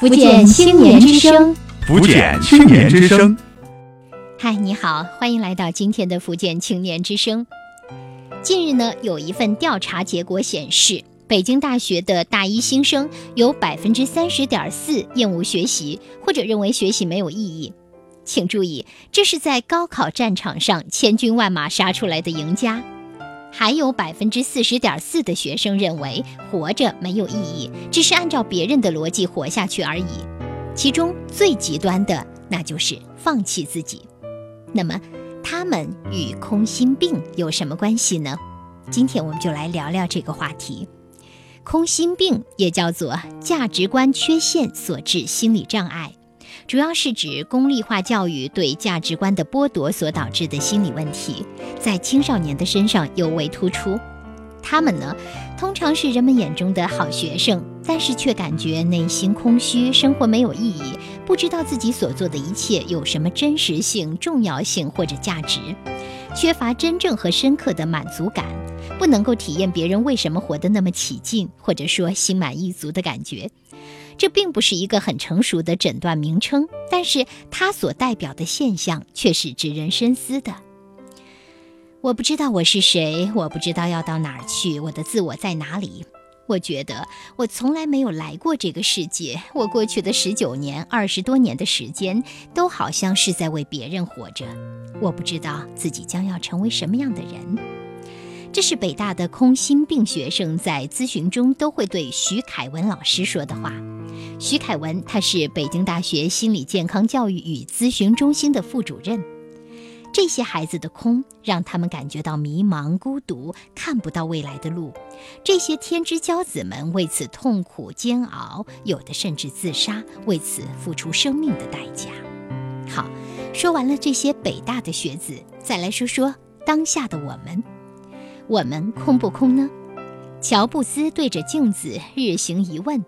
福建青年之声，福建青年之声。嗨，你好，欢迎来到今天的福建青年之声。近日呢，有一份调查结果显示，北京大学的大一新生有百分之三十点四厌恶学习，或者认为学习没有意义。请注意，这是在高考战场上千军万马杀出来的赢家。还有百分之四十点四的学生认为活着没有意义，只是按照别人的逻辑活下去而已。其中最极端的，那就是放弃自己。那么，他们与空心病有什么关系呢？今天我们就来聊聊这个话题。空心病也叫做价值观缺陷所致心理障碍。主要是指功利化教育对价值观的剥夺所导致的心理问题，在青少年的身上尤为突出。他们呢，通常是人们眼中的好学生，但是却感觉内心空虚，生活没有意义，不知道自己所做的一切有什么真实性、重要性或者价值，缺乏真正和深刻的满足感，不能够体验别人为什么活得那么起劲，或者说心满意足的感觉。这并不是一个很成熟的诊断名称，但是它所代表的现象却是值人深思的。我不知道我是谁，我不知道要到哪儿去，我的自我在哪里？我觉得我从来没有来过这个世界，我过去的十九年、二十多年的时间，都好像是在为别人活着。我不知道自己将要成为什么样的人。这是北大的空心病学生在咨询中都会对徐凯文老师说的话。徐凯文，他是北京大学心理健康教育与咨询中心的副主任。这些孩子的空，让他们感觉到迷茫、孤独，看不到未来的路。这些天之骄子们为此痛苦煎熬，有的甚至自杀，为此付出生命的代价。好，说完了这些北大的学子，再来说说当下的我们。我们空不空呢？乔布斯对着镜子日行一问。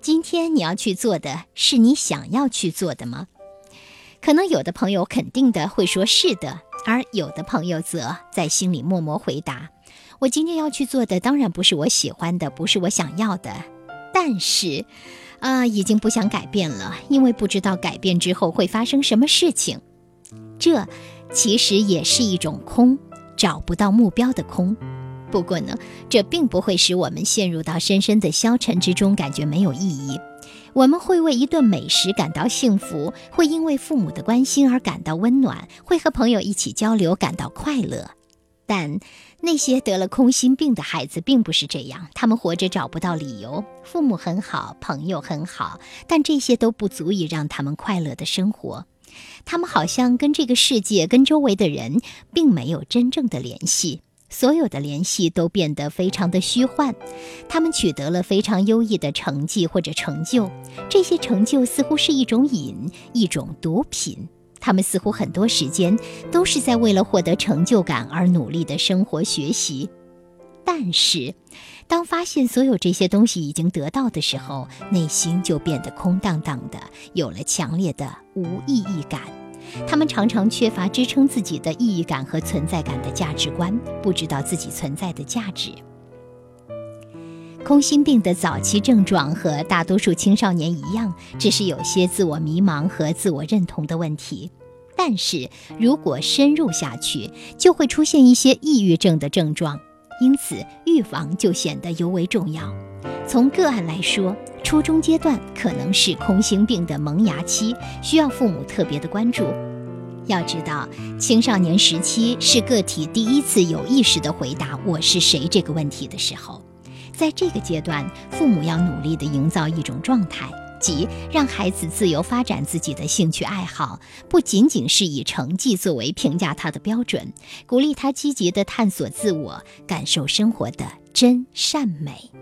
今天你要去做的是你想要去做的吗？可能有的朋友肯定的会说是的，而有的朋友则在心里默默回答：“我今天要去做的当然不是我喜欢的，不是我想要的。但是，啊，已经不想改变了，因为不知道改变之后会发生什么事情。这其实也是一种空，找不到目标的空。”不过呢，这并不会使我们陷入到深深的消沉之中，感觉没有意义。我们会为一顿美食感到幸福，会因为父母的关心而感到温暖，会和朋友一起交流感到快乐。但那些得了空心病的孩子并不是这样，他们活着找不到理由。父母很好，朋友很好，但这些都不足以让他们快乐的生活。他们好像跟这个世界、跟周围的人并没有真正的联系。所有的联系都变得非常的虚幻，他们取得了非常优异的成绩或者成就，这些成就似乎是一种瘾，一种毒品。他们似乎很多时间都是在为了获得成就感而努力的生活学习，但是，当发现所有这些东西已经得到的时候，内心就变得空荡荡的，有了强烈的无意义感。他们常常缺乏支撑自己的意义感和存在感的价值观，不知道自己存在的价值。空心病的早期症状和大多数青少年一样，只是有些自我迷茫和自我认同的问题。但是如果深入下去，就会出现一些抑郁症的症状，因此预防就显得尤为重要。从个案来说，初中阶段可能是空心病的萌芽期，需要父母特别的关注。要知道，青少年时期是个体第一次有意识地回答“我是谁”这个问题的时候，在这个阶段，父母要努力地营造一种状态，即让孩子自由发展自己的兴趣爱好，不仅仅是以成绩作为评价他的标准，鼓励他积极地探索自我，感受生活的真善美。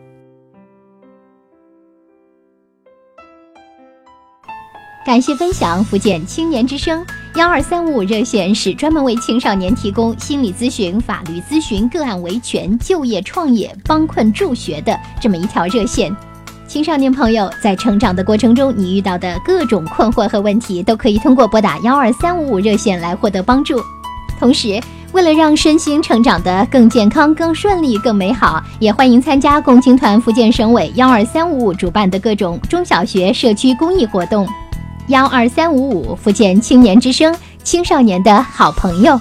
感谢分享福建青年之声幺二三五五热线是专门为青少年提供心理咨询法律咨询个案维权就业创业帮困助学的这么一条热线。青少年朋友在成长的过程中你遇到的各种困惑和问题都可以通过拨打幺二三五五热线来获得帮助。同时为了让身心成长得更健康更顺利更美好也欢迎参加共青团福建省委幺二三五五主办的各种中小学社区公益活动。幺二三五五福建青年之声青少年的好朋友。